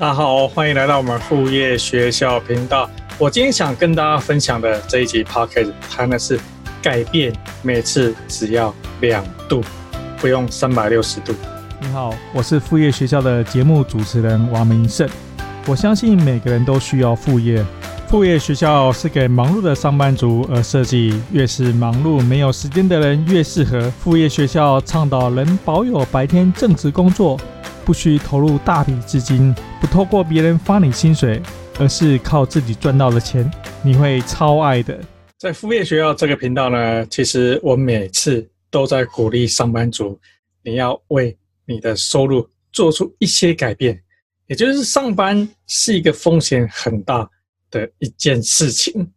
大家好，欢迎来到我们副业学校频道。我今天想跟大家分享的这一集 podcast 谈的是改变，每次只要两度，不用三百六十度。你好，我是副业学校的节目主持人王明胜。我相信每个人都需要副业，副业学校是给忙碌的上班族而设计，越是忙碌没有时间的人越适合。副业学校倡导能保有白天正职工作。不需投入大笔资金，不透过别人发你薪水，而是靠自己赚到的钱，你会超爱的。在副业学校这个频道呢，其实我每次都在鼓励上班族，你要为你的收入做出一些改变。也就是上班是一个风险很大的一件事情。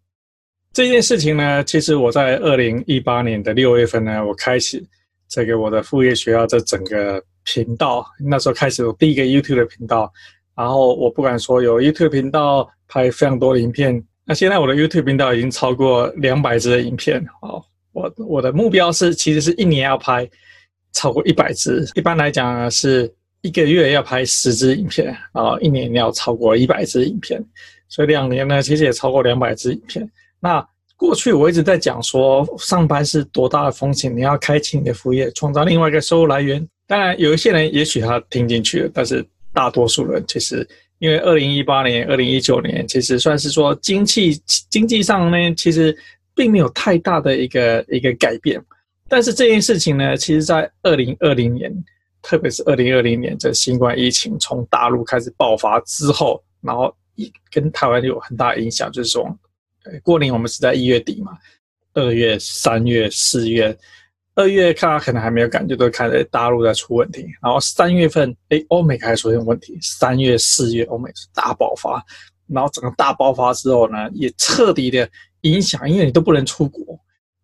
这件事情呢，其实我在二零一八年的六月份呢，我开始这个我的副业学校这整个。频道那时候开始有第一个 YouTube 的频道，然后我不敢说有 YouTube 频道拍非常多的影片，那现在我的 YouTube 频道已经超过两百支的影片。哦，我我的目标是其实是一年要拍超过一百支，一般来讲是一个月要拍十支影片，然后一年要超过一百支影片，所以两年呢其实也超过两百支影片。那过去我一直在讲说上班是多大的风险，你要开启你的副业，创造另外一个收入来源。当然，有一些人也许他听进去了，但是大多数人其实，因为二零一八年、二零一九年，其实算是说经济经济上呢，其实并没有太大的一个一个改变。但是这件事情呢，其实在二零二零年，特别是二零二零年这新冠疫情从大陆开始爆发之后，然后一跟台湾有很大影响，就是说，过年我们是在一月底嘛，二月、三月、四月。二月看他可能还没有感觉，都看着大陆在出问题。然后三月份，哎，欧美开始出现问题。三月、四月，欧美是大爆发。然后整个大爆发之后呢，也彻底的影响，因为你都不能出国，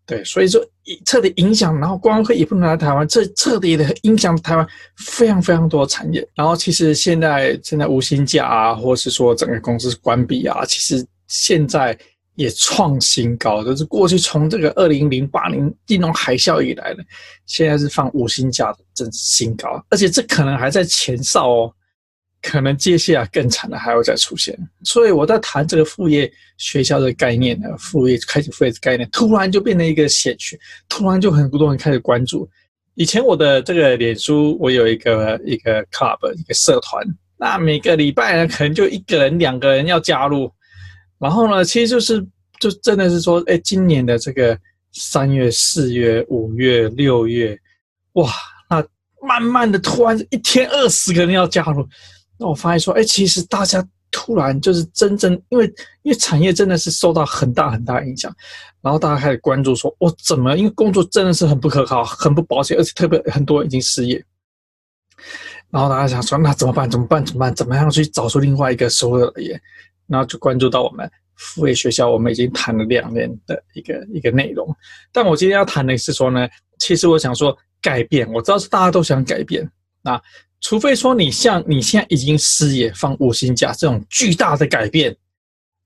对，所以说彻底影响。然后光客也不能来台湾，这彻底的影响台湾非常非常多的产业。然后其实现在现在无薪假啊，或是说整个公司关闭啊，其实现在。也创新高，就是过去从这个二零零八年金融海啸以来的，现在是放五星假的，真是新高，而且这可能还在前哨哦，可能接下来更惨的还会再出现。所以我在谈这个副业学校的概念呢，副业开始副业的概念，突然就变成一个显学，突然就很多人开始关注。以前我的这个脸书，我有一个一个 club 一个社团，那每个礼拜呢，可能就一个人两个人要加入。然后呢，其实就是，就真的是说，哎，今年的这个三月、四月、五月、六月，哇，那慢慢的突然一天二十个人要加入，那我发现说，哎，其实大家突然就是真正，因为因为产业真的是受到很大很大影响，然后大家开始关注说，我怎么，因为工作真的是很不可靠，很不保险，而且特别很多人已经失业，然后大家想说，那怎么办？怎么办？怎么办？怎么样去找出另外一个收入来源？然后就关注到我们副业学校，我们已经谈了两年的一个一个内容。但我今天要谈的是说呢，其实我想说改变，我知道是大家都想改变。那除非说你像你现在已经失业放五薪假这种巨大的改变，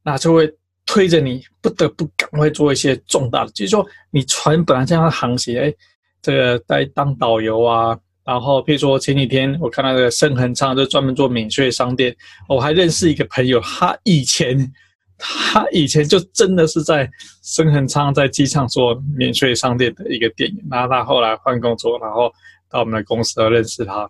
那就会推着你不得不赶快做一些重大的，就是说你船本来这样航行，哎，这个在当导游啊。然后，譬如说前几天我看到那个升恒昌，就专门做免税商店。我还认识一个朋友，他以前他以前就真的是在升恒昌在机场做免税商店的一个店员。然后他后来换工作，然后到我们的公司认识他。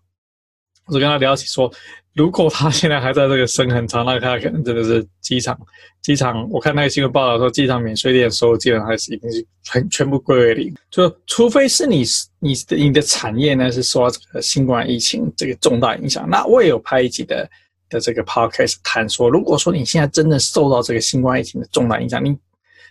我跟他聊起说，如果他现在还在这个生很长，那他可能真的是机场机场。我看那个新闻报道说，机场免税店收入基本上还是已经是全全部归为零。就除非是你你的你的产业呢是受到这个新冠疫情这个重大影响。那我也有拍一集的的这个 podcast 谈说，如果说你现在真的受到这个新冠疫情的重大影响，你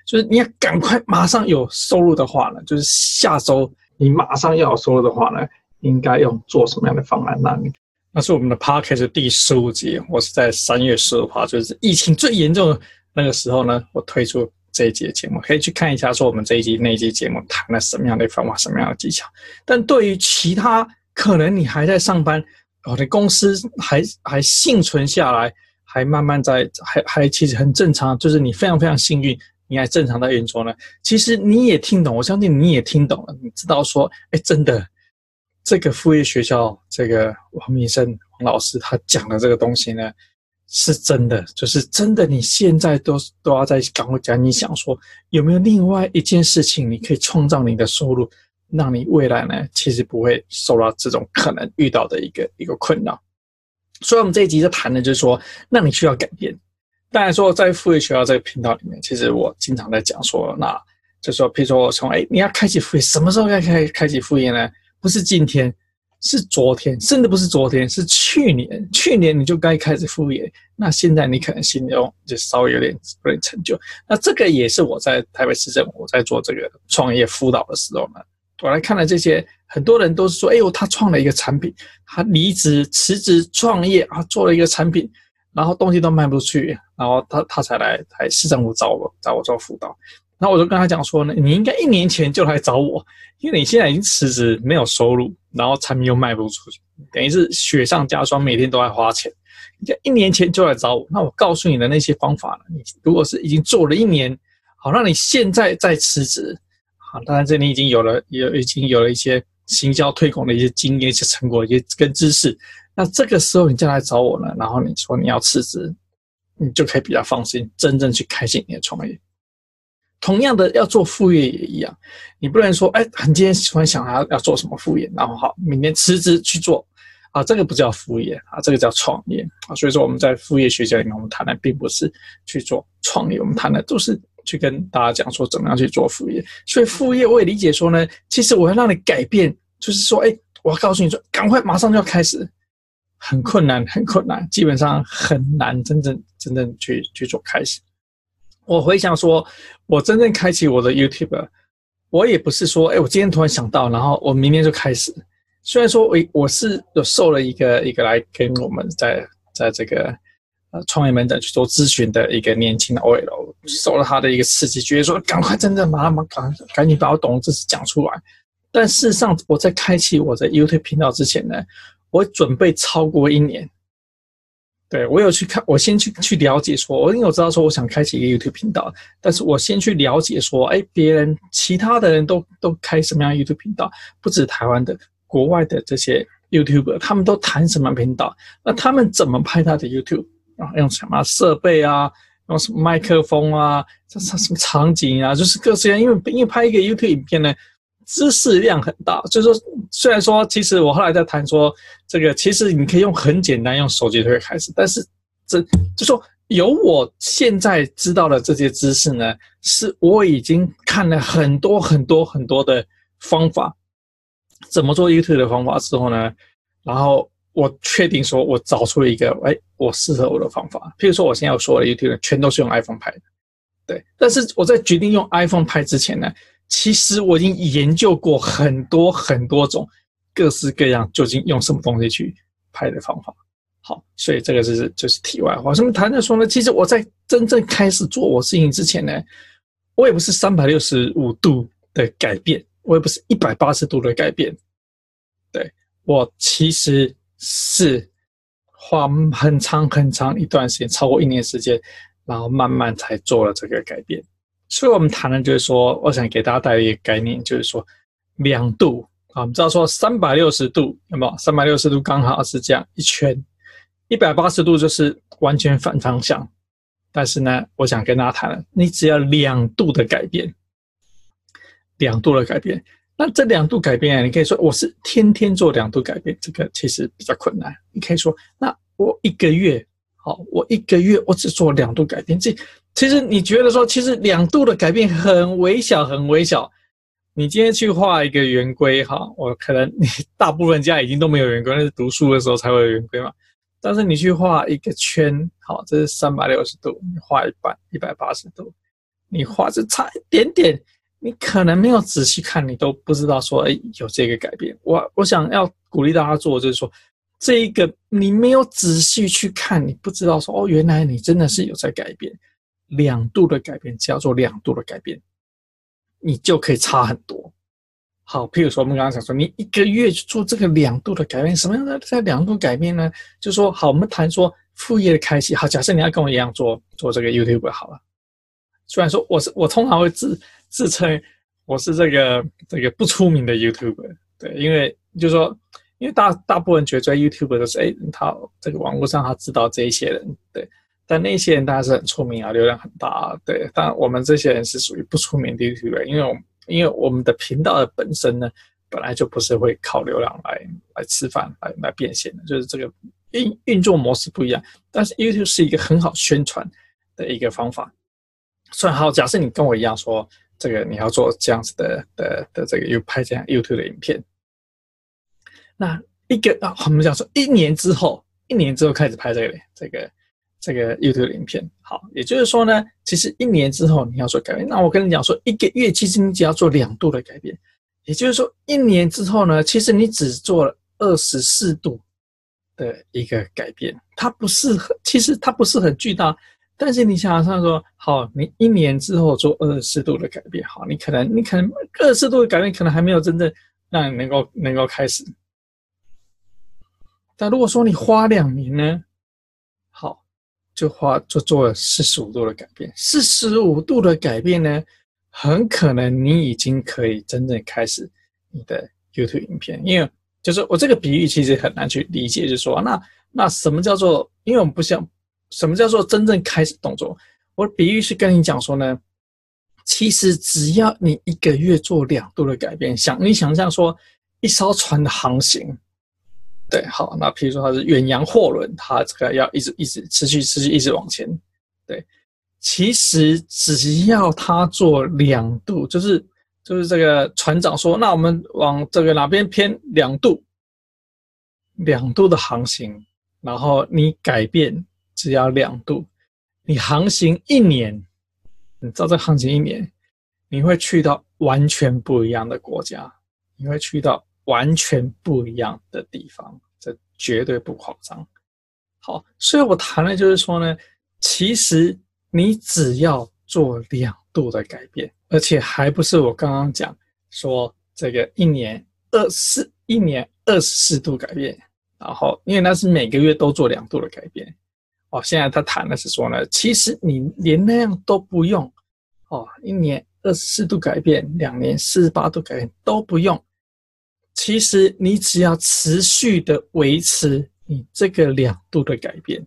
就是你要赶快马上有收入的话呢，就是下周你马上要有收入的话呢，应该用做什么样的方案让你？那是我们的 podcast 第十五集，我是在三月十五号，就是疫情最严重的那个时候呢，我推出这一集的节目，可以去看一下，说我们这一集那一集节目谈了什么样的方法，什么样的技巧。但对于其他可能你还在上班，哦，你公司还还幸存下来，还慢慢在，还还其实很正常，就是你非常非常幸运，你还正常在运作呢。其实你也听懂，我相信你也听懂了，你知道说，哎，真的。这个副业学校，这个王明生王老师他讲的这个东西呢，是真的，就是真的。你现在都都要在赶快讲，你想说有没有另外一件事情，你可以创造你的收入，让你未来呢，其实不会受到这种可能遇到的一个一个困扰。所以，我们这一集在谈的就是说，那你需要改变。当然说，在副业学校这个频道里面，其实我经常在讲说，那就说，譬如说我从哎，你要开启副业，什么时候要开开启副业呢？不是今天。是昨天，甚至不是昨天，是去年。去年你就该开始副业，那现在你可能心中就稍微有点有点成就。那这个也是我在台北市政府在做这个创业辅导的时候呢，我来看了这些，很多人都是说，哎呦，他创了一个产品，他离职辞职创业啊，做了一个产品，然后东西都卖不出去，然后他他才来台市政府找我找我做辅导。那我就跟他讲说呢，你应该一年前就来找我，因为你现在已经辞职，没有收入，然后产品又卖不出去，等于是雪上加霜，每天都在花钱。你一年前就来找我，那我告诉你的那些方法呢，你如果是已经做了一年，好，那你现在再辞职，好，当然这里已经有了，有已经有了一些行销推广的一些经验、一些成果、一些跟知识，那这个时候你再来找我呢，然后你说你要辞职，你就可以比较放心，真正去开启你的创业。同样的，要做副业也一样，你不能说，哎，很今天喜欢想要要做什么副业，然后好，明天辞职去做，啊，这个不叫副业啊，这个叫创业啊。所以说我们在副业学校里面，我们谈的并不是去做创业，我们谈的都是去跟大家讲说怎么样去做副业。所以副业我也理解说呢，其实我要让你改变，就是说，哎，我要告诉你说，赶快马上就要开始，很困难，很困难，基本上很难真正真正去去做开始。我回想说，我真正开启我的 YouTube，我也不是说，哎，我今天突然想到，然后我明天就开始。虽然说我我是有受了一个一个来跟我们在在这个呃创业门诊去做咨询的一个年轻的 OL，受了他的一个刺激，觉得说赶快真的马上赶赶紧把我懂的知识讲出来。但事实上，我在开启我的 YouTube 频道之前呢，我准备超过一年。对，我有去看，我先去去了解说，我因为我知道说我想开启一个 YouTube 频道，但是我先去了解说，哎，别人其他的人都都开什么样 YouTube 频道，不止台湾的，国外的这些 YouTuber，他们都谈什么频道，那他们怎么拍他的 YouTube 啊？用什么设备啊？用什么麦克风啊？这什什么场景啊？就是各式各样，因为因为拍一个 YouTube 影片呢。知识量很大，就是说，虽然说，其实我后来在谈说，这个其实你可以用很简单，用手机就可以开始，但是这就说有我现在知道的这些知识呢，是我已经看了很多很多很多的方法，怎么做 YouTube 的方法之后呢，然后我确定说我找出了一个，哎，我适合我的方法。譬如说，我现在要说的 YouTube 全都是用 iPhone 拍的，对，但是我在决定用 iPhone 拍之前呢。其实我已经研究过很多很多种各式各样究竟用什么东西去拍的方法。好，所以这个是就是题外话。什么谈的说呢？其实我在真正开始做我事情之前呢，我也不是三百六十五度的改变，我也不是一百八十度的改变。对，我其实是花很长很长一段时间，超过一年时间，然后慢慢才做了这个改变。所以我们谈的就是说，我想给大家带来一个概念，就是说两度啊，我们知道说三百六十度有没有？三百六十度刚好是这样一圈，一百八十度就是完全反方向。但是呢，我想跟大家谈了，你只要两度的改变，两度的改变，那这两度改变啊，你可以说我是天天做两度改变，这个其实比较困难。你可以说，那我一个月，好，我一个月我只做两度改变，这。其实你觉得说，其实两度的改变很微小，很微小。你今天去画一个圆规，哈，我可能你大部分家已经都没有圆规，那是读书的时候才会有圆规嘛。但是你去画一个圈，好，这是三百六十度，你画一半一百八十度，你画这差一点点，你可能没有仔细看，你都不知道说，哎，有这个改变。我我想要鼓励大家做，就是说，这一个你没有仔细去看，你不知道说，哦，原来你真的是有在改变。两度的改变，只要做两度的改变，你就可以差很多。好，譬如说我们刚刚讲说，你一个月去做这个两度的改变，什么样的在两度改变呢？就是说，好，我们谈说副业的开启。好，假设你要跟我一样做做这个 YouTube 好了。虽然说我是我通常会自自称我是这个这个不出名的 YouTuber，对，因为就是说因为大大部分觉得在 YouTube 都是哎，他这个网络上他知道这一些人，对，但那些人当然是很出名啊，流量很大啊，对，但我们这些人是属于不出名的 YouTube，因为我因为我们的频道的本身呢，本来就不是会靠流量来来吃饭来来变现的，就是这个运运作模式不一样。但是 YouTube 是一个很好宣传的一个方法。所以好，假设你跟我一样说，这个你要做这样子的的的这个又拍这样 YouTube 的影片，那一个啊，我们讲说一年之后，一年之后开始拍这个这个这个 YouTube 影片，好，也就是说呢，其实一年之后你要做改变，那我跟你讲说，一个月其实你只要做两度的改变，也就是说一年之后呢，其实你只做了二十四度的一个改变，它不是很，其实它不是很巨大。但是你想想说，好，你一年之后做二十四度的改变，好，你可能你可能二十度的改变可能还没有真正让你能够能够开始。但如果说你花两年呢，好，就花就做了四十五度的改变，四十五度的改变呢，很可能你已经可以真正开始你的 YouTube 影片，因为就是我这个比喻其实很难去理解，就是说那那什么叫做？因为我们不像。什么叫做真正开始动作？我的比喻是跟你讲说呢，其实只要你一个月做两度的改变，想你想象说一艘船的航行，对，好，那譬如说它是远洋货轮，它这个要一直一直持续持续一直往前，对，其实只要它做两度，就是就是这个船长说，那我们往这个哪边偏两度，两度的航行，然后你改变。只要两度，你航行一年，你知道这航行一年，你会去到完全不一样的国家，你会去到完全不一样的地方，这绝对不夸张。好，所以我谈的就是说呢，其实你只要做两度的改变，而且还不是我刚刚讲说这个一年二四一年二十四度改变，然后因为那是每个月都做两度的改变。哦，现在他谈的是说呢，其实你连那样都不用，哦，一年二十四度改变，两年四十八度改变都不用，其实你只要持续的维持你这个两度的改变，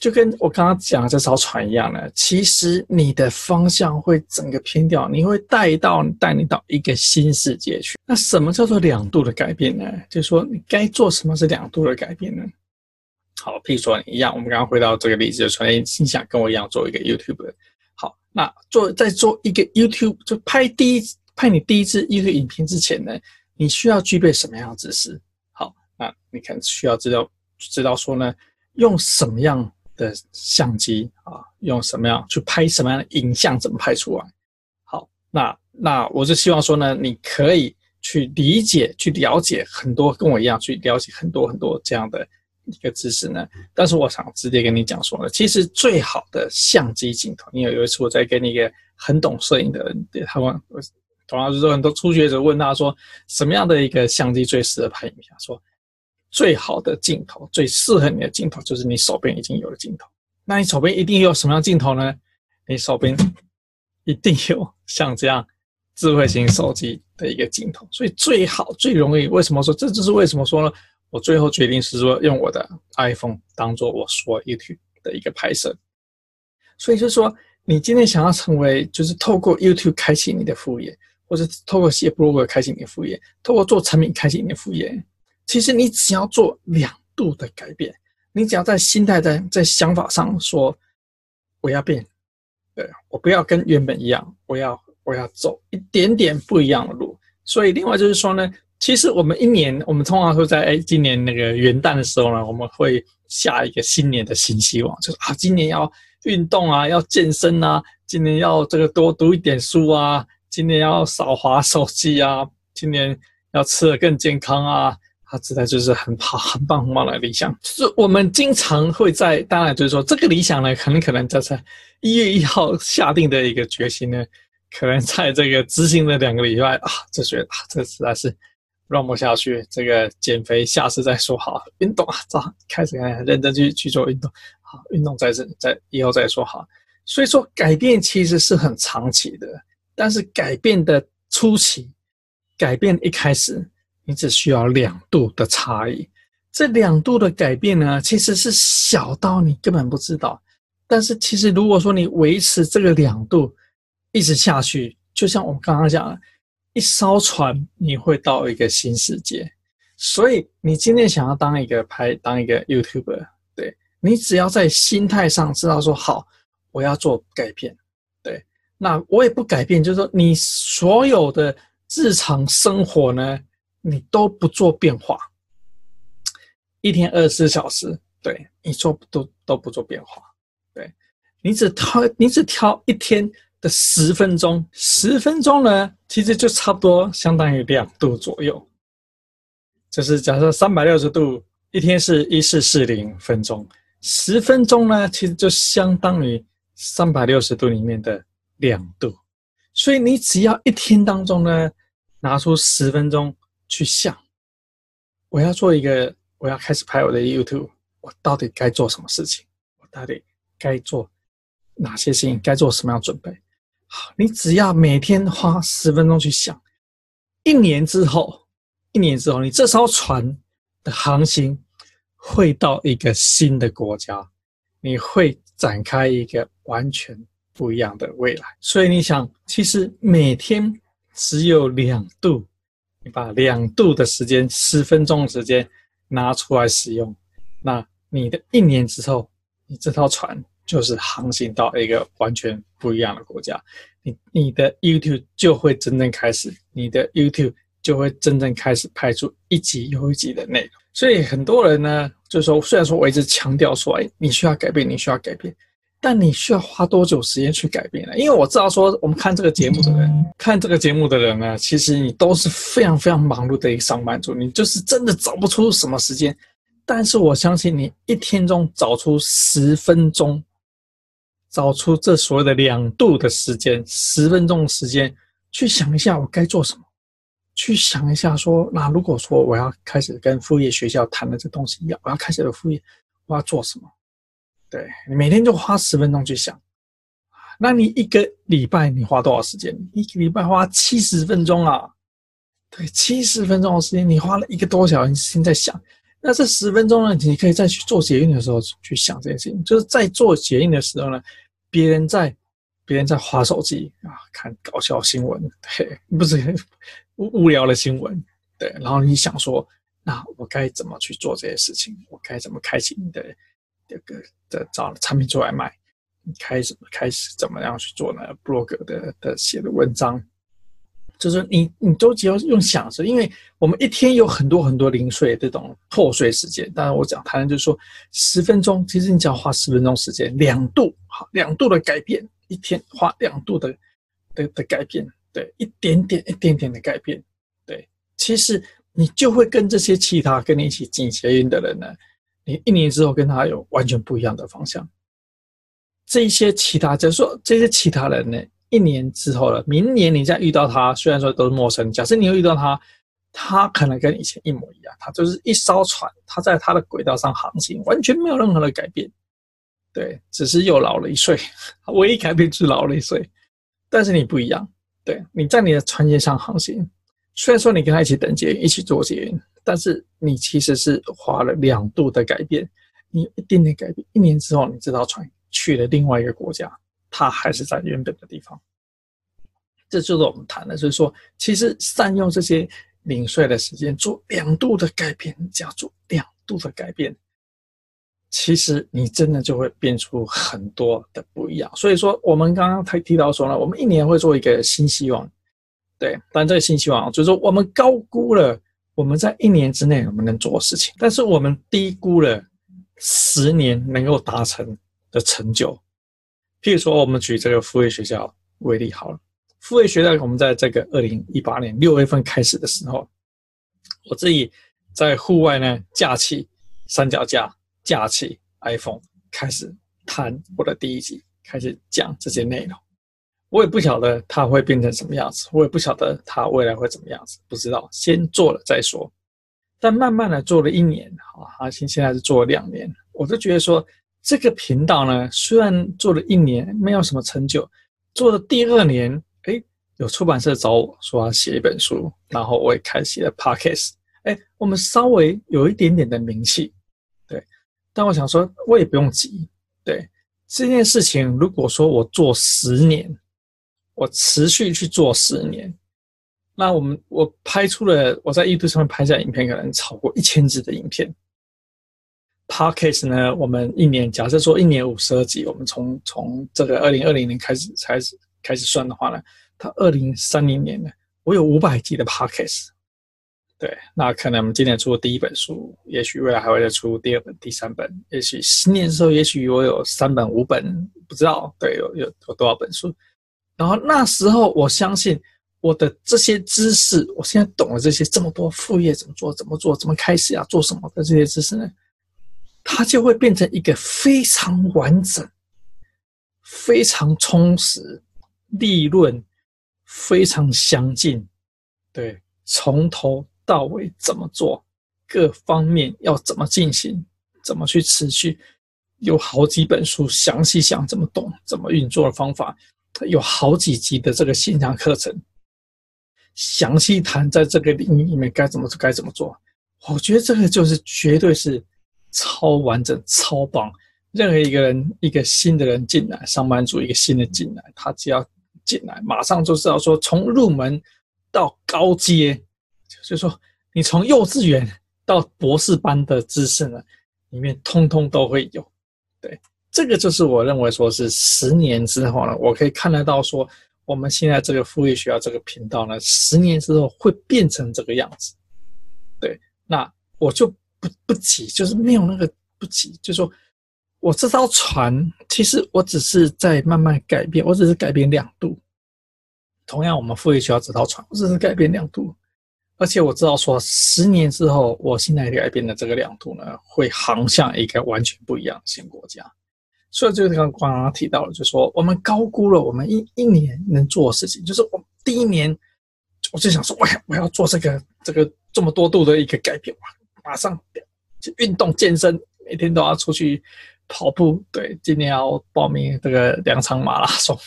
就跟我刚刚讲的这艘船一样呢，其实你的方向会整个偏掉，你会带到带你到一个新世界去。那什么叫做两度的改变呢？就是说你该做什么是两度的改变呢？好，譬如说你一样，我们刚刚回到这个例子，就说，哎，你想跟我一样做一个 YouTube，好，那做在做一个 YouTube，就拍第一拍你第一支 YouTube 影片之前呢，你需要具备什么样的知识？好，那你可能需要知道知道说呢，用什么样的相机啊，用什么样去拍什么样的影像，怎么拍出来？好，那那我就希望说呢，你可以去理解、去了解很多，跟我一样去了解很多很多这样的。一个知识呢，但是我想直接跟你讲说呢，其实最好的相机镜头，因为有一次我在跟一个很懂摄影的人，对他问，同样是说很多初学者问他说，什么样的一个相机最适合拍影片？说最好的镜头，最适合你的镜头，就是你手边已经有的镜头。那你手边一定有什么样镜头呢？你手边一定有像这样智慧型手机的一个镜头。所以最好最容易，为什么说这就是为什么说呢？我最后决定是说用我的 iPhone 当做我说 YouTube 的一个拍摄，所以就是说，你今天想要成为，就是透过 YouTube 开启你的副业，或是透过写 blog 开启你的副业，透过做产品开启你的副业，其实你只要做两度的改变，你只要在心态在在想法上说我要变，对，我不要跟原本一样，我要我要走一点点不一样的路，所以另外就是说呢。其实我们一年，我们通常会在哎，今年那个元旦的时候呢，我们会下一个新年的新希望，就是啊，今年要运动啊，要健身啊，今年要这个多读一点书啊，今年要少滑手机啊，今年要吃得更健康啊，他实在就是很好、很棒、很棒的理想。就是我们经常会在，当然就是说这个理想呢，很可能在在一月一号下定的一个决心呢，可能在这个执行的两个礼拜啊，就觉得啊，这实在是。让不下去，这个减肥下次再说好。运动啊，早开始认真去去做运动，好，运动再是在以后再说好。所以说，改变其实是很长期的，但是改变的初期，改变一开始，你只需要两度的差异。这两度的改变呢，其实是小到你根本不知道。但是其实如果说你维持这个两度一直下去，就像我们刚刚讲的，一艘船你会到一个新世界。所以你今天想要当一个拍当一个 YouTuber，对，你只要在心态上知道说好，我要做改变，那我也不改变，就是说你所有的日常生活呢，你都不做变化。一天二十四小时，对，你做都都不做变化，对，你只挑你只挑一天的十分钟，十分钟呢，其实就差不多相当于两度左右，就是假设三百六十度，一天是一四四零分钟，十分钟呢，其实就相当于三百六十度里面的两度，所以你只要一天当中呢，拿出十分钟去想，我要做一个。我要开始拍我的 YouTube，我到底该做什么事情？我到底该做哪些事情？该做什么样准备？好，你只要每天花十分钟去想，一年之后，一年之后，你这艘船的航行会到一个新的国家，你会展开一个完全不一样的未来。所以你想，其实每天只有两度，你把两度的时间，十分钟的时间。拿出来使用，那你的一年之后，你这艘船就是航行到一个完全不一样的国家，你你的 YouTube 就会真正开始，你的 YouTube 就会真正开始拍出一集又一集的内容。所以很多人呢，就说，虽然说我一直强调说，哎，你需要改变，你需要改变，但你需要花多久时间去改变呢？因为我知道说，我们看这个节目的人，看这个节目的人呢，其实你都是非常非常忙碌的一个上班族，你就是真的找不出什么时间。但是我相信你一天中找出十分钟，找出这所谓的两度的时间，十分钟的时间，去想一下我该做什么，去想一下说，那如果说我要开始跟副业学校谈的这东西一样，我要开始的副业，我要做什么？对，你每天就花十分钟去想，那你一个礼拜你花多少时间？一个礼拜花七十分钟啊！对，七十分钟的时间，你花了一个多小时时间在想。那这十分钟呢，你可以再去做捷运的时候去想这件事情。就是在做捷运的时候呢，别人在别人在滑手机啊，看搞笑新闻，对，不是 无无聊的新闻，对。然后你想说，那我该怎么去做这些事情？我该怎么开启你的？这个的找产品出来卖，你开始开始怎么样去做呢？部落格的的写的文章，就是你你都只要用想着，因为我们一天有很多很多零碎这种破碎时间。当然我讲谈就是说，十分钟，其实你只要花十分钟时间，两度好，两度的改变，一天花两度的的的改变，对，一点点一点点的改变，对，其实你就会跟这些其他跟你一起进捷运的人呢。你一年之后跟他有完全不一样的方向。这些其他，就是说这些其他人呢，一年之后了，明年你再遇到他，虽然说都是陌生，假设你又遇到他，他可能跟以前一模一样，他就是一艘船，他在他的轨道上航行，完全没有任何的改变，对，只是又老了一岁，唯一改变是老了一岁，但是你不一样，对，你在你的船舰上航行，虽然说你跟他一起等捷运，一起坐捷运。但是你其实是花了两度的改变，你一点点改变，一年之后，你这艘船去了另外一个国家，它还是在原本的地方。这就是我们谈的，就是说，其实善用这些零碎的时间做两度的改变，只要做两度的改变，其实你真的就会变出很多的不一样。所以说，我们刚刚才提到说呢，我们一年会做一个新希望，对，但这个信息网就是说，我们高估了。我们在一年之内我们能做的事情，但是我们低估了十年能够达成的成就。譬如说，我们举这个复位学校为例好了，复位学校我们在这个二零一八年六月份开始的时候，我自己在户外呢架起三脚架，架起 iPhone，开始谈我的第一集，开始讲这些内容。我也不晓得它会变成什么样子，我也不晓得它未来会怎么样子，不知道，先做了再说。但慢慢的做了一年，啊，现现在是做了两年，我就觉得说，这个频道呢，虽然做了一年没有什么成就，做了第二年，哎，有出版社找我说要写一本书，然后我也开启了 Podcast。哎，我们稍微有一点点的名气，对。但我想说，我也不用急。对这件事情，如果说我做十年，我持续去做十年，那我们我拍出了我在 YouTube 上面拍下影片，可能超过一千支的影片。Podcast 呢，我们一年假设说一年五十二集，我们从从这个二零二零年开始开始开始算的话呢，到二零三零年呢，我有五百集的 Podcast。对，那可能我们今年出的第一本书，也许未来还会再出第二本、第三本，也许十年之后，也许我有三本、五本，不知道。对，有有有多少本书？然后那时候，我相信我的这些知识，我现在懂了这些这么多副业怎么做、怎么做、怎么开始啊、做什么的这些知识呢？它就会变成一个非常完整、非常充实、利润非常详尽。对，从头。到尾怎么做，各方面要怎么进行，怎么去持续，有好几本书详细讲怎么懂、怎么运作的方法，有好几集的这个线上课程，详细谈在这个领域里面该怎么做该怎么做。我觉得这个就是绝对是超完整、超棒。任何一个人，一个新的人进来，上班族一个新的进来，他只要进来，马上就知道说从入门到高阶。就是说，你从幼稚园到博士班的知识呢，里面通通都会有。对，这个就是我认为说是十年之后呢，我可以看得到说，我们现在这个富裕学校这个频道呢，十年之后会变成这个样子。对，那我就不不急，就是没有那个不急，就是说我这艘船，其实我只是在慢慢改变，我只是改变亮度。同样，我们富裕学校这艘船，我只是改变亮度。而且我知道，说十年之后，我现在改变的这个亮度呢，会航向一个完全不一样的新国家。所以就是刚刚刚提到了，就是说我们高估了我们一一年能做的事情。就是我第一年，我就想说，我我要做这个这个这么多度的一个改变，哇，马上就运动健身，每天都要出去跑步。对，今年要报名这个两场马拉松。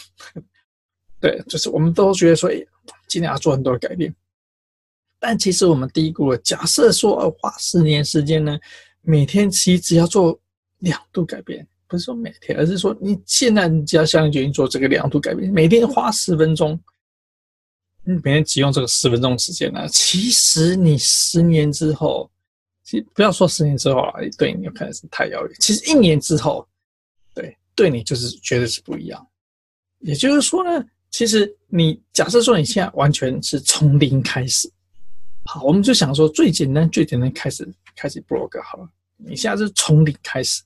对，就是我们都觉得说，哎，今年要做很多的改变。但其实我们低估了。假设说花十年时间呢，每天其实只要做两度改变，不是说每天，而是说你现在你只要下定决心做这个两度改变，每天花十分钟，你每天只用这个十分钟时间呢，其实你十年之后，其实不要说十年之后啊，对你有可能是太遥远。其实一年之后，对，对你就是绝对是不一样。也就是说呢，其实你假设说你现在完全是从零开始。好，我们就想说最简单、最简单开始开始 blog 好了。你现在是从零开始，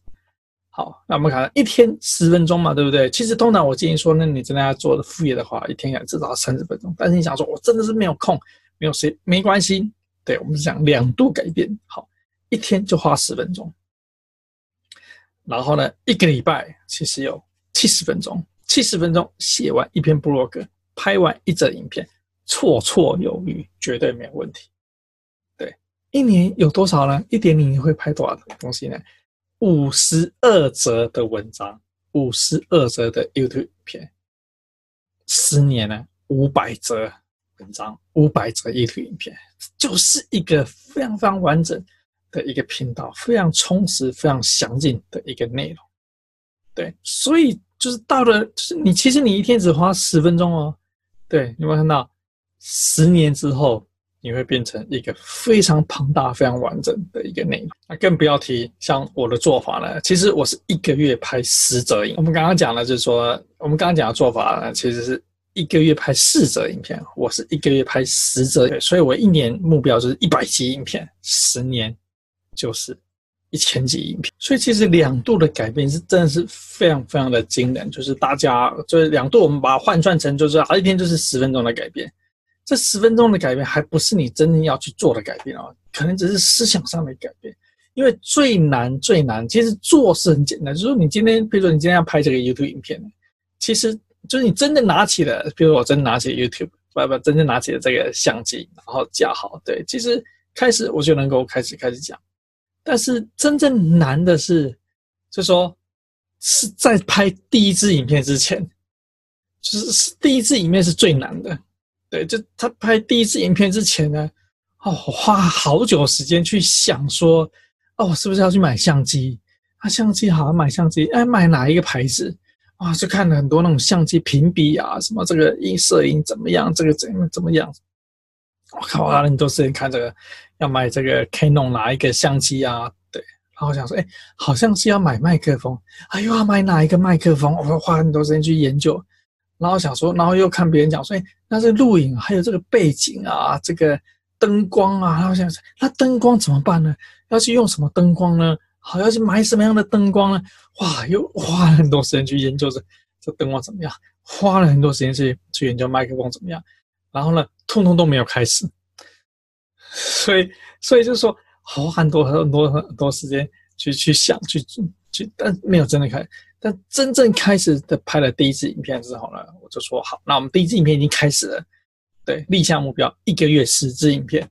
好，那我们看一天十分钟嘛，对不对？其实通常我建议说，那你真的要做的副业的话，一天要至少三十分钟。但是你想说，我真的是没有空，没有谁，没关系。对，我们是讲两度改变，好，一天就花十分钟。然后呢，一个礼拜其实有七十分钟，七十分钟写完一篇 blog，拍完一整影片，绰绰有余，绝对没有问题。对一年有多少呢？一点你会拍多少东西呢？五十二则的文章，五十二则的 YouTube 片。十年呢，五百则文章，五百则 YouTube 影片，就是一个非常非常完整的一个频道，非常充实、非常详尽的一个内容。对，所以就是到了，就是你其实你一天只花十分钟哦。对，有没有看到？十年之后。你会变成一个非常庞大、非常完整的一个内容。那更不要提像我的做法呢，其实我是一个月拍十则影。我们刚刚讲的就是说，我们刚刚讲的做法呢，其实是一个月拍四则影片。我是一个月拍十则，所以我一年目标就是一百集影片，十年就是一千集影片。所以其实两度的改变是真的是非常非常的惊人。就是大家就是两度，我们把它换算成就是好一天就是十分钟的改变。这十分钟的改变还不是你真正要去做的改变哦，可能只是思想上的改变。因为最难最难，其实做是很简单，就是你今天，比如说你今天要拍这个 YouTube 影片，其实就是你真的拿起了，比如说我真拿起 YouTube，不不，真正拿起了这个相机，然后架好，对，其实开始我就能够开始开始讲。但是真正难的是，就说是在拍第一支影片之前，就是第一支影片是最难的。对，就他拍第一次影片之前呢，哦，花好久时间去想说，哦，是不是要去买相机？啊，相机好买相机，哎，买哪一个牌子？啊，就看了很多那种相机评比啊，什么这个影摄影怎么样，这个怎么怎么样？我靠，花了很多时间看这个，要买这个 Canon 哪一个相机啊？对，然后我想说，哎，好像是要买麦克风，哎呦，要买哪一个麦克风？我会花很多时间去研究，然后想说，然后又看别人讲说，哎，那是录影，还有这个背景啊，这个灯光啊，然后想说，那灯光怎么办呢？要去用什么灯光呢？好，要去买什么样的灯光呢？哇，又花了很多时间去研究这这灯光怎么样，花了很多时间去去研究麦克风怎么样，然后呢，通通都没有开始，所以所以就是说，花很多很多很多时间去去想去去，但没有真的开。但真正开始的拍了第一支影片之后呢，我就说好，那我们第一支影片已经开始了，对，立下目标，一个月十支影片，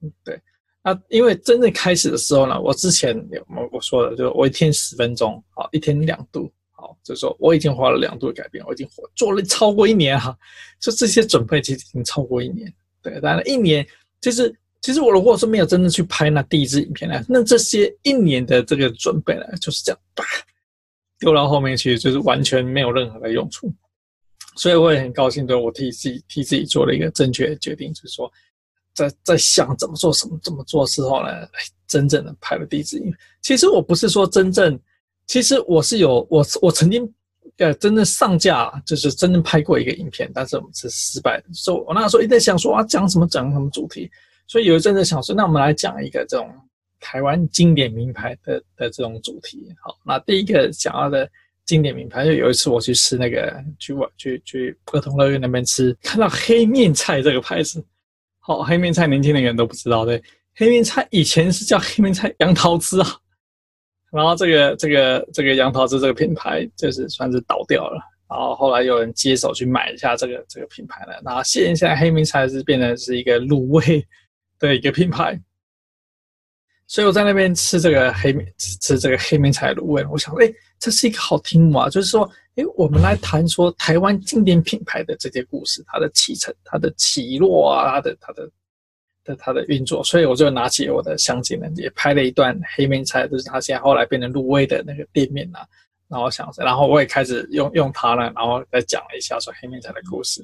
嗯，对。那，因为真正开始的时候呢，我之前我我说的，就是我一天十分钟，好，一天两度，好，就是说我已经花了两度改变，我已经做了超过一年哈，就这些准备其实已经超过一年，对，当然一年其实其实我如果说没有真正去拍那第一支影片呢，那这些一年的这个准备呢，就是这样，丢到后面去，就是完全没有任何的用处，所以我也很高兴，对我替自己替自己做了一个正确的决定，就是说。在在想怎么做什么怎么做的时候呢，真正的拍了第一支影片。其实我不是说真正，其实我是有我我曾经呃真正上架，就是真正拍过一个影片，但是我们是失败的。所以我那时候一直在想说啊，讲什么讲什么主题，所以有一阵子想说，那我们来讲一个这种台湾经典名牌的的这种主题。好，那第一个想要的经典名牌，就有一次我去吃那个去玩去去儿童乐园那边吃，看到黑面菜这个牌子。好，黑面菜年轻的人都不知道，对，黑面菜以前是叫黑面菜杨桃汁啊，然后这个这个这个杨桃汁这个品牌就是算是倒掉了，然后后来有人接手去买一下这个这个品牌了，然后现在黑面菜是变成是一个卤味的一个品牌，所以我在那边吃这个黑面吃这个黑面菜卤味，我想，哎，这是一个好题目啊，就是说。哎，我们来谈说台湾经典品牌的这些故事，它的起承、它的起落啊，它的、它的、的、它的运作。所以我就拿起我的相机呢，也拍了一段黑面菜，就是它现在后来变成卤味的那个店面啊。然后想，然后我也开始用用它呢，然后再讲了一下说黑面菜的故事。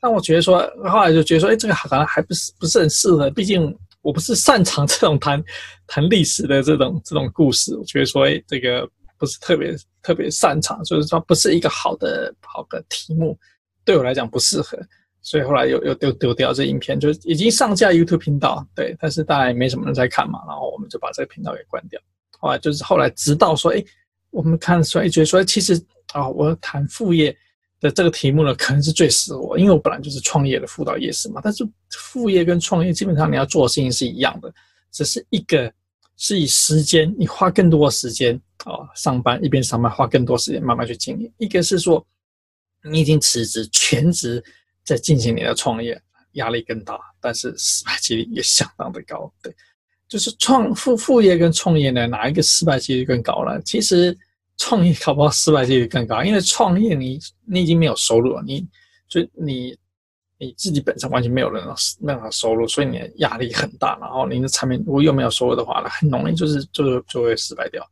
但我觉得说，后来就觉得说，哎，这个好像还不是不是很适合，毕竟我不是擅长这种谈谈历史的这种这种故事。我觉得说，哎，这个。不是特别特别擅长，就是说不是一个好的好的题目，对我来讲不适合，所以后来又又丢丢掉这影片，就是已经上架 YouTube 频道，对，但是当然也没什么人在看嘛，然后我们就把这个频道给关掉。后来就是后来直到说，哎，我们看出来觉得说，其实啊，我谈副业的这个题目呢，可能是最适合我，因为我本来就是创业的辅导业师嘛，但是副业跟创业基本上你要做的事情是一样的，只是一个是以时间，你花更多的时间。哦，上班一边上班，花更多时间慢慢去经营。一个是说，你已经辞职全职在进行你的创业，压力更大，但是失败几率也相当的高。对，就是创副副业跟创业呢，哪一个失败几率更高呢？其实创业搞不好失败几率更高，因为创业你你已经没有收入了，你就你你自己本身完全没有任何任何收入，所以你的压力很大。然后你的产品如果又没有收入的话呢，很容易就是就就会失败掉。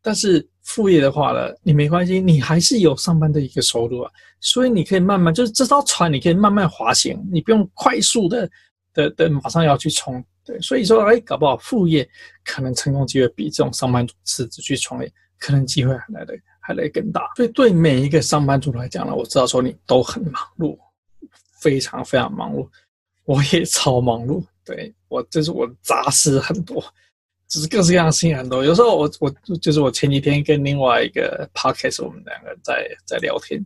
但是副业的话呢，你没关系，你还是有上班的一个收入啊，所以你可以慢慢，就是这艘船你可以慢慢滑行，你不用快速的的的马上要去冲，对，所以说，哎，搞不好副业可能成功机会比这种上班族辞职去创业，可能机会还来得还来更大。所以对每一个上班族来讲呢，我知道说你都很忙碌，非常非常忙碌，我也超忙碌，对，我就是我杂事很多。只是各式各样的事情很多，有时候我我就是我前几天跟另外一个 podcast 我们两个在在聊天，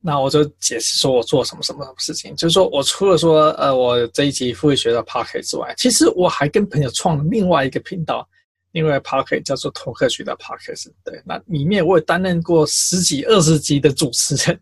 那我就解释说我做什么什么什么事情，就是说我除了说呃我这一集副业学的 podcast 之外，其实我还跟朋友创了另外一个频道，另外 podcast 叫做头壳学的 podcast，对，那里面我也担任过十几二十集的主持人。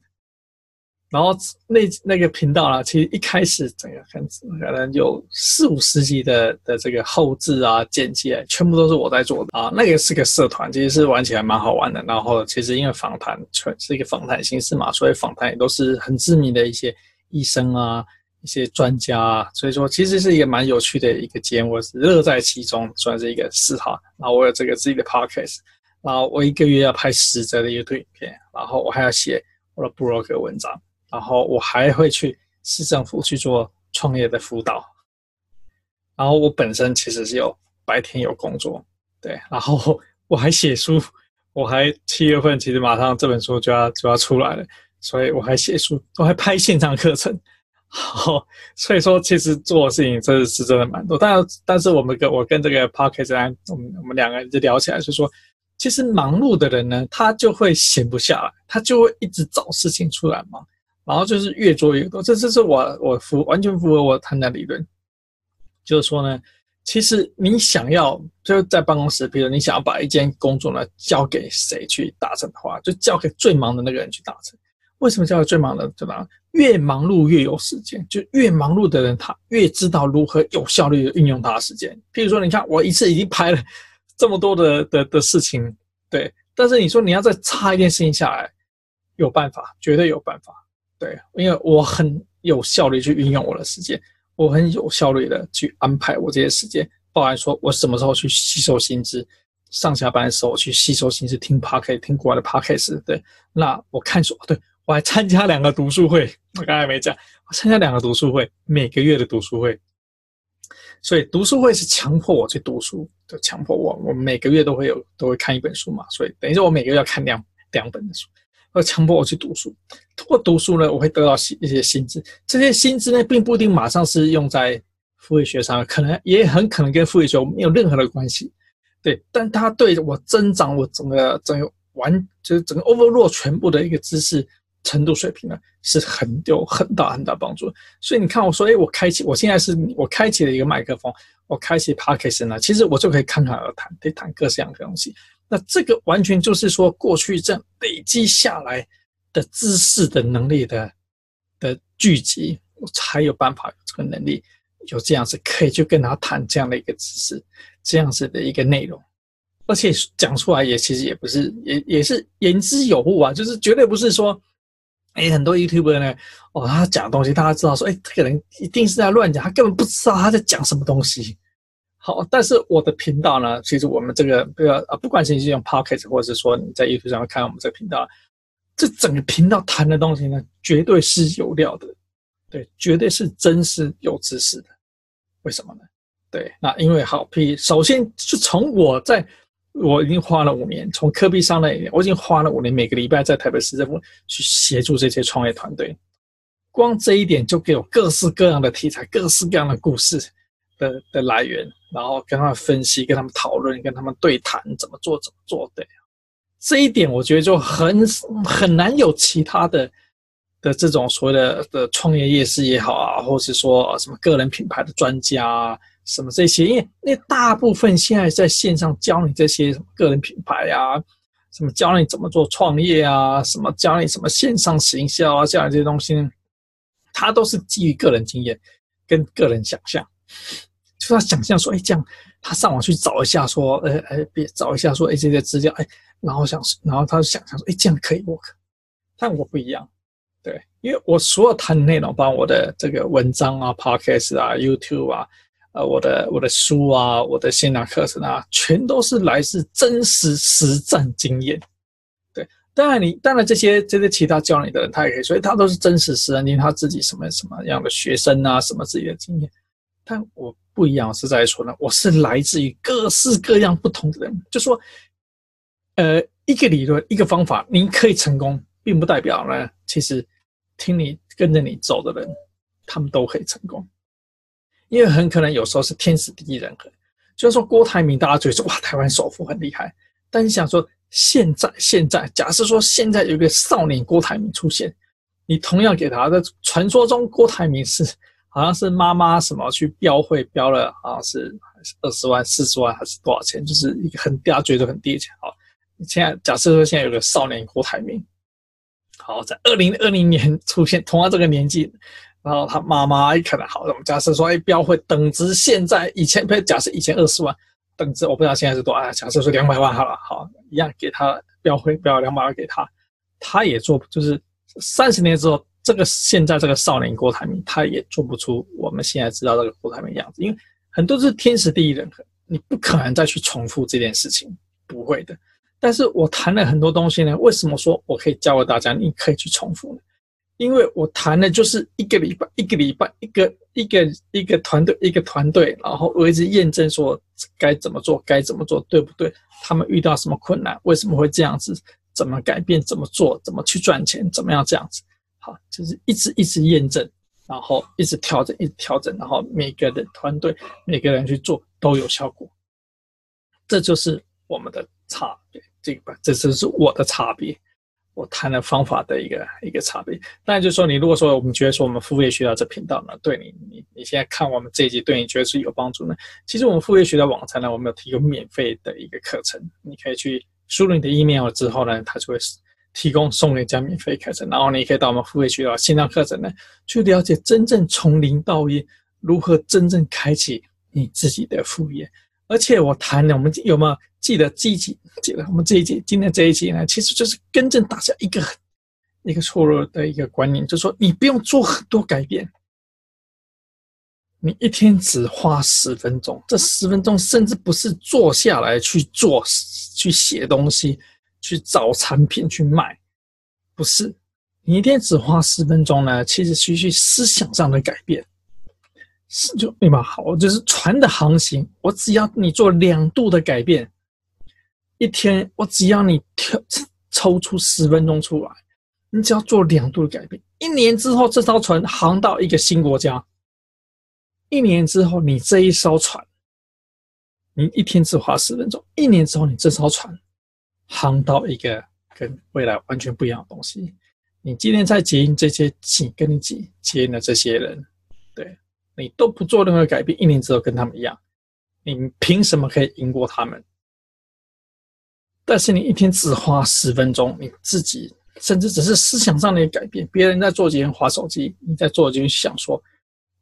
然后那那个频道啊，其实一开始整个很可能有四五十集的的这个后制啊、剪辑，全部都是我在做的啊。那个是个社团，其实是玩起来蛮好玩的。然后其实因为访谈全是一个访谈形式嘛，所以访谈也都是很知名的一些医生啊，一些专家啊，所以说其实是一个蛮有趣的一个节目，我是乐在其中，算是一个嗜好。然后我有这个自己的 podcast，然后我一个月要拍十则的 YouTube 影片，然后我还要写我的 blog 文章，然后我还会去市政府去做创业的辅导。然后我本身其实是有白天有工作，对，然后我还写书，我还七月份其实马上这本书就要就要出来了。所以我还写书，我还拍线上课程，好，所以说其实做事情真的是真的蛮多。但但是我们跟我跟这个 Podcast 我们我们两个人就聊起来，就说，其实忙碌的人呢，他就会闲不下来，他就会一直找事情出来忙，然后就是越做越多。这这是我我符完全符合我谈的理论，就是说呢，其实你想要就是在办公室，比如你想要把一件工作呢交给谁去达成的话，就交给最忙的那个人去达成。为什么叫最忙的？对吧？越忙碌越有时间，就越忙碌的人，他越知道如何有效率的运用他的时间。譬如说，你看我一次已经拍了这么多的的的事情，对。但是你说你要再插一件事情下来，有办法，绝对有办法，对。因为我很有效率去运用我的时间，我很有效率的去安排我这些时间，包含说我什么时候去吸收新知。上下班的时候去吸收新知，听 Podcast，听国外的 Podcast，对。那我看书，对。我还参加两个读书会，我刚才没讲，我参加两个读书会，每个月的读书会，所以读书会是强迫我去读书，就强迫我，我每个月都会有，都会看一本书嘛，所以等于说我每个月要看两两本的书，要强迫我去读书。通过读书呢，我会得到一些薪资，这些薪资呢，并不一定马上是用在副业学上，可能也很可能跟副业学没有任何的关系，对，但它对我增长我整个整个完，就是整个 overall 全部的一个知识。程度水平呢，是很有很大很大帮助，所以你看我说，哎，我开启，我现在是我开启了一个麦克风，我开启 parkinson 呢，其实我就可以侃侃而谈，可以谈各式各样的东西。那这个完全就是说，过去这样累积下来的知识的能力的的聚集，我才有办法有这个能力，有这样子可以去跟他谈这样的一个知识，这样子的一个内容。而且讲出来也其实也不是，也也是言之有物啊，就是绝对不是说。哎，很多 YouTuber 呢，哦，他讲东西，大家知道说，哎，这个人一定是在乱讲，他根本不知道他在讲什么东西。好，但是我的频道呢，其实我们这个，不要啊，不管是你是用 Pocket，或者是说你在 YouTube 上看我们这个频道，这整个频道谈的东西呢，绝对是有料的，对，绝对是真实有知识的。为什么呢？对，那因为好，譬首先就从我在。我已经花了五年，从科比上来，我已经花了五年，每个礼拜在台北市政府去协助这些创业团队。光这一点就给我各式各样的题材、各式各样的故事的的来源，然后跟他们分析、跟他们讨论、跟他们对谈，怎么做、怎么做的。这一点我觉得就很 很难有其他的的这种所谓的的创业业师也好啊，或是说什么个人品牌的专家啊。什么这些？因为那大部分现在在线上教你这些什么个人品牌啊，什么教你怎么做创业啊，什么教你什么线上行销啊，这样这些东西，它都是基于个人经验跟个人想象。就他想象说，哎，这样他上网去找一下，说，哎哎，别找一下，说，哎，这些资料，哎，然后想，然后他就想象说，哎，这样可以 work。但我不一样，对，因为我所有谈的内容，包括我的这个文章啊、podcast 啊、YouTube 啊。呃，我的我的书啊，我的线上课程啊，全都是来自真实实战经验。对，当然你当然这些这些其他教你的人，他也可以，所以他都是真实实战，因为他自己什么什么样的学生啊，什么自己的经验。但我不一样，是在说呢，我是来自于各式各样不同的人。就说，呃，一个理论，一个方法，你可以成功，并不代表呢，其实听你跟着你走的人，他们都可以成功。因为很可能有时候是天时地利人和，就是说郭台铭大家觉得说哇，台湾首富很厉害，但你想说现在现在假设说现在有一个少年郭台铭出现，你同样给他的传说中郭台铭是好像是妈妈什么去标会标了啊，是二十万四十万还是多少钱，就是一个很大家觉得很低的钱啊。现在假设说现在有个少年郭台铭，好在二零二零年出现，同样这个年纪。然后他妈妈一看好，我们假设说，哎，标会等值现在以前，不假设以前二十万，等值我不知道现在是多少，假设说两百万好了，好，一样给他标会标两百万给他，他也做，就是三十年之后这个现在这个少年郭台铭，他也做不出我们现在知道这个郭台铭样子，因为很多是天时地利人和，你不可能再去重复这件事情，不会的。但是我谈了很多东西呢，为什么说我可以教给大家，你可以去重复呢？因为我谈的就是一个礼拜，一个礼拜，一个一个一个团队，一个团队，然后我一直验证说该怎么做，该怎么做，对不对？他们遇到什么困难，为什么会这样子？怎么改变？怎么做？怎么去赚钱？怎么样这样子？好，就是一直一直验证，然后一直调整，一直调整，然后每个人团队，每个人去做都有效果。这就是我们的差别，这个吧这就是我的差别。我谈的方法的一个一个差别，那就是说，你如果说我们觉得说我们副业学校这频道呢，对你你你现在看我们这一集，对你觉得是有帮助呢？其实我们副业学校网站呢，我们有提供免费的一个课程，你可以去输入你的 email 之后呢，它就会提供送你一家免费课程，然后你可以到我们副业学校线上课程呢，去了解真正从零到一如何真正开启你自己的副业。而且我谈的，我们有没有记得这一集？记得我们这一集，今天这一集呢，其实就是更正大家一个一个错误的一个观念，就是说你不用做很多改变，你一天只花十分钟，这十分钟甚至不是坐下来去做、去写东西、去找产品去卖，不是，你一天只花十分钟呢，其实是去思想上的改变。是就对吧？好，就是船的航行，我只要你做两度的改变，一天我只要你挑抽出十分钟出来，你只要做两度的改变，一年之后这艘船航到一个新国家，一年之后你这一艘船，你一天只花十分钟，一年之后你这艘船航到一个跟未来完全不一样的东西，你今天在接应这些紧跟你紧接应的这些人，你都不做任何改变，一年之后跟他们一样，你凭什么可以赢过他们？但是你一天只花十分钟，你自己甚至只是思想上的改变，别人在做几天划手机，你在做就想说，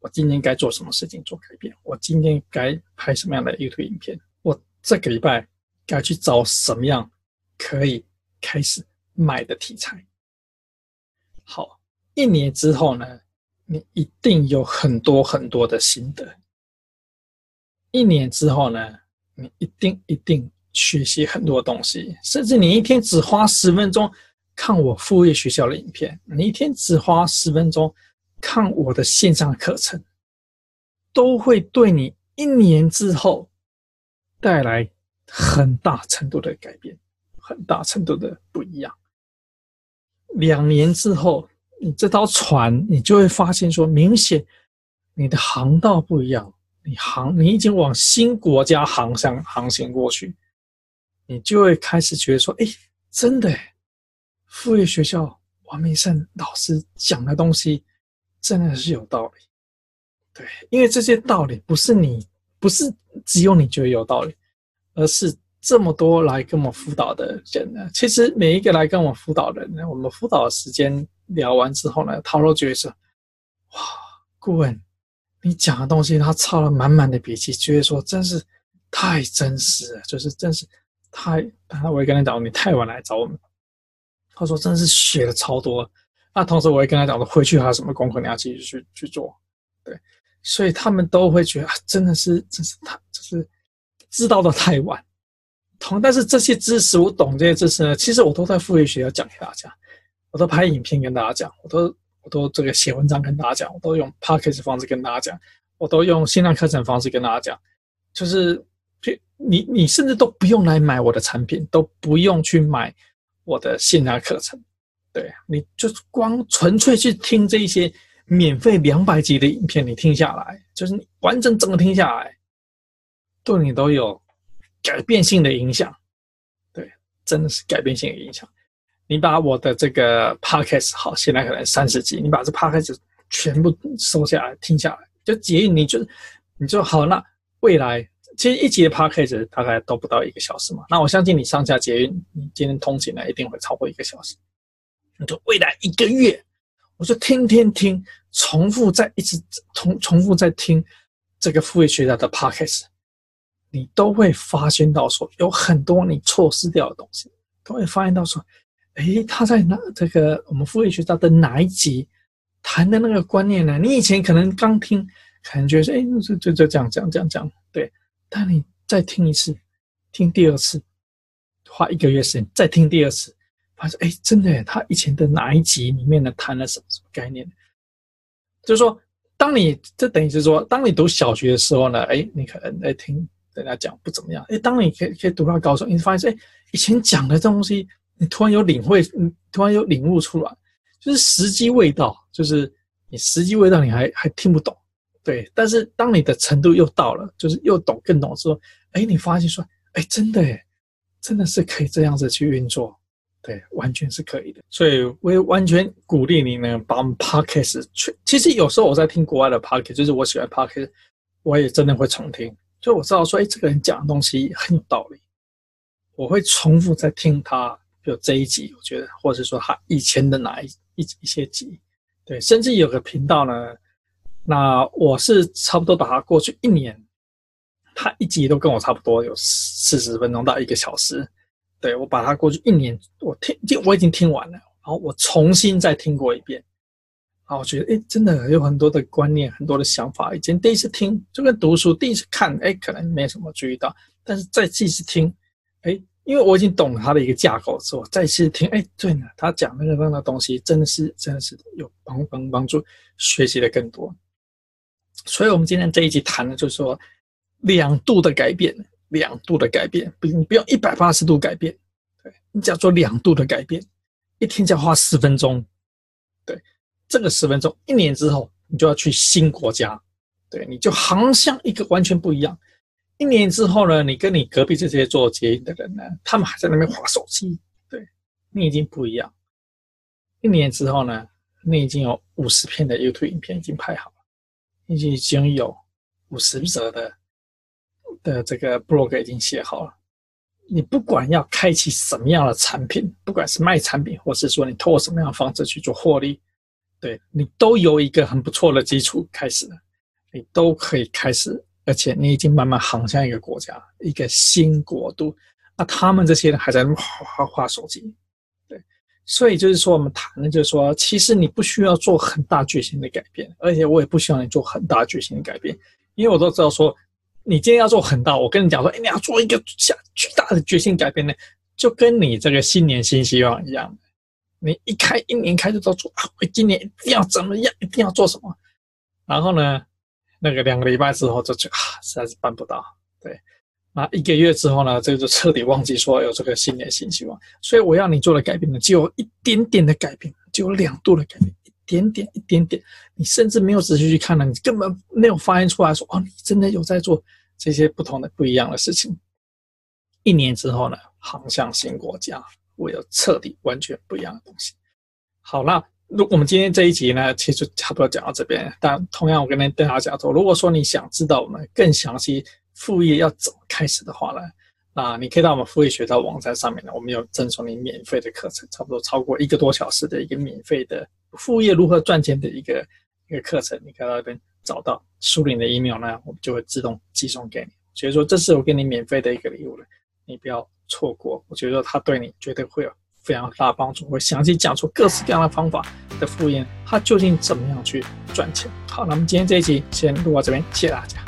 我今天该做什么事情做改变？我今天该拍什么样的 YouTube 影片？我这个礼拜该去找什么样可以开始卖的题材？好，一年之后呢？你一定有很多很多的心得。一年之后呢，你一定一定学习很多东西，甚至你一天只花十分钟看我副业学校的影片，你一天只花十分钟看我的线上课程，都会对你一年之后带来很大程度的改变，很大程度的不一样。两年之后。你这艘船，你就会发现说，明显你的航道不一样，你航，你已经往新国家航向航行过去，你就会开始觉得说，哎，真的，副业学校王明胜老师讲的东西真的是有道理。对，因为这些道理不是你，不是只有你觉得有道理，而是这么多来跟我辅导的人呢，其实每一个来跟我辅导的人呢，我们辅导的时间。聊完之后呢，他都觉得说：“哇，顾问，你讲的东西他抄了满满的笔记，觉得说真是太真实了，就是真是太……我也跟他讲，你太晚来找我们。他说真是学了超多。那同时我也跟他讲，回去还有什么功课你要继续去去做。对，所以他们都会觉得啊，真的是，真是他就是知道的太晚。同，但是这些知识我懂这些知识呢，其实我都在复业学校讲给大家。”我都拍影片跟大家讲，我都我都这个写文章跟大家讲，我都用 podcast 方式跟大家讲，我都用线上课程方式跟大家讲，就是你你甚至都不用来买我的产品，都不用去买我的线上课程，对，你就光纯粹去听这一些免费两百集的影片，你听下来，就是你完整整个听下来，对你都有改变性的影响，对，真的是改变性的影响。你把我的这个 podcast 好，现在可能三十集，你把这 podcast 全部收下来听下来，就捷运你就你就好。那未来其实一集的 podcast 大概都不到一个小时嘛。那我相信你上下捷运，你今天通勤呢一定会超过一个小时。你就未来一个月，我就天天听，重复在一直重重复在听这个副业学校的 podcast，你都会发现到说有很多你错失掉的东西，都会发现到说。诶，他在哪？这个我们复位学校的哪一集谈的那个观念呢，你以前可能刚听，感觉得说，哎，就就就这样这样这样这样，对。但你再听一次，听第二次，花一个月时间再听第二次，发现，哎，真的，他以前的哪一集里面呢谈了什么什么概念？就是说，当你这等于是说，当你读小学的时候呢，哎，你可能在听人家讲不怎么样，哎，当你可以可以读到高中，你发现，哎，以前讲的这东西，你突然有领会，你突然有领悟出来。就是时机未到，就是你时机未到，你还还听不懂，对。但是当你的程度又到了，就是又懂更懂之后，哎，你发现说，哎，真的，哎，真的是可以这样子去运作，对，完全是可以的。所以我也完全鼓励你呢，把我们 Podcast 去。其实有时候我在听国外的 Podcast，就是我喜欢 Podcast，我也真的会重听。就我知道说，哎，这个人讲的东西很有道理，我会重复在听他，比如这一集，我觉得，或者说他以前的哪一。一一些集，对，甚至有个频道呢，那我是差不多把它过去一年，它一集都跟我差不多有四十分钟到一个小时，对，我把它过去一年，我听，我已经听完了，然后我重新再听过一遍，然后我觉得，哎，真的有很多的观念，很多的想法，以前第一次听就跟读书第一次看，哎，可能没什么注意到，但是再继续听，哎。因为我已经懂了他的一个架构之后，再次听，哎，对呢，他讲那个那个东西，真的是真的是有帮帮帮助，学习的更多。所以，我们今天这一集谈的就是说，两度的改变，两度的改变，不，你不要一百八十度改变，对，你只要做两度的改变，一天就要花十分钟，对，这个十分钟，一年之后，你就要去新国家，对，你就航向一个完全不一样。一年之后呢，你跟你隔壁这些做捷运的人呢，他们还在那边划手机，对，你已经不一样。一年之后呢，你已经有五十片的 YouTube 影片已经拍好了，已经已经有五十则的的这个 blog 已经写好了。你不管要开启什么样的产品，不管是卖产品，或是说你通过什么样的方式去做获利，对，你都有一个很不错的基础开始了，你都可以开始。而且你已经慢慢航向一个国家，一个新国度。那他们这些人还在那画画手机，对。所以就是说，我们谈的就是说，其实你不需要做很大决心的改变，而且我也不希望你做很大决心的改变，因为我都知道说，你今天要做很大，我跟你讲说，哎，你要做一个下巨大的决心改变呢，就跟你这个新年新希望一样，你一开一年开始都做啊，我今年一定要怎么样，一定要做什么，然后呢？那个两个礼拜之后就就啊，实在是办不到。对，那一个月之后呢，这个就彻底忘记说有这个新年新希望。所以我要你做的改变呢，只有一点点的改变，只有两度的改变，一点点，一点点。你甚至没有仔细去看呢，你根本没有发现出来说哦，你真的有在做这些不同的、不一样的事情。一年之后呢，航向新国家，我有彻底完全不一样的东西。好了。如我们今天这一集呢，其实差不多讲到这边。但同样，我跟大家讲说，如果说你想知道我们更详细副业要怎么开始的话呢，那你可以到我们副业学到网站上面呢，我们有赠送你免费的课程，差不多超过一个多小时的一个免费的副业如何赚钱的一个一个课程。你可以到那边找到输入你的 email 呢，我们就会自动寄送给你。所以说，这是我给你免费的一个礼物了，你不要错过。我觉得它对你绝对会有。非常大帮助，我详细讲出各式各样的方法的副业，它究竟怎么样去赚钱。好，那么今天这一集先录到这边，谢谢大家。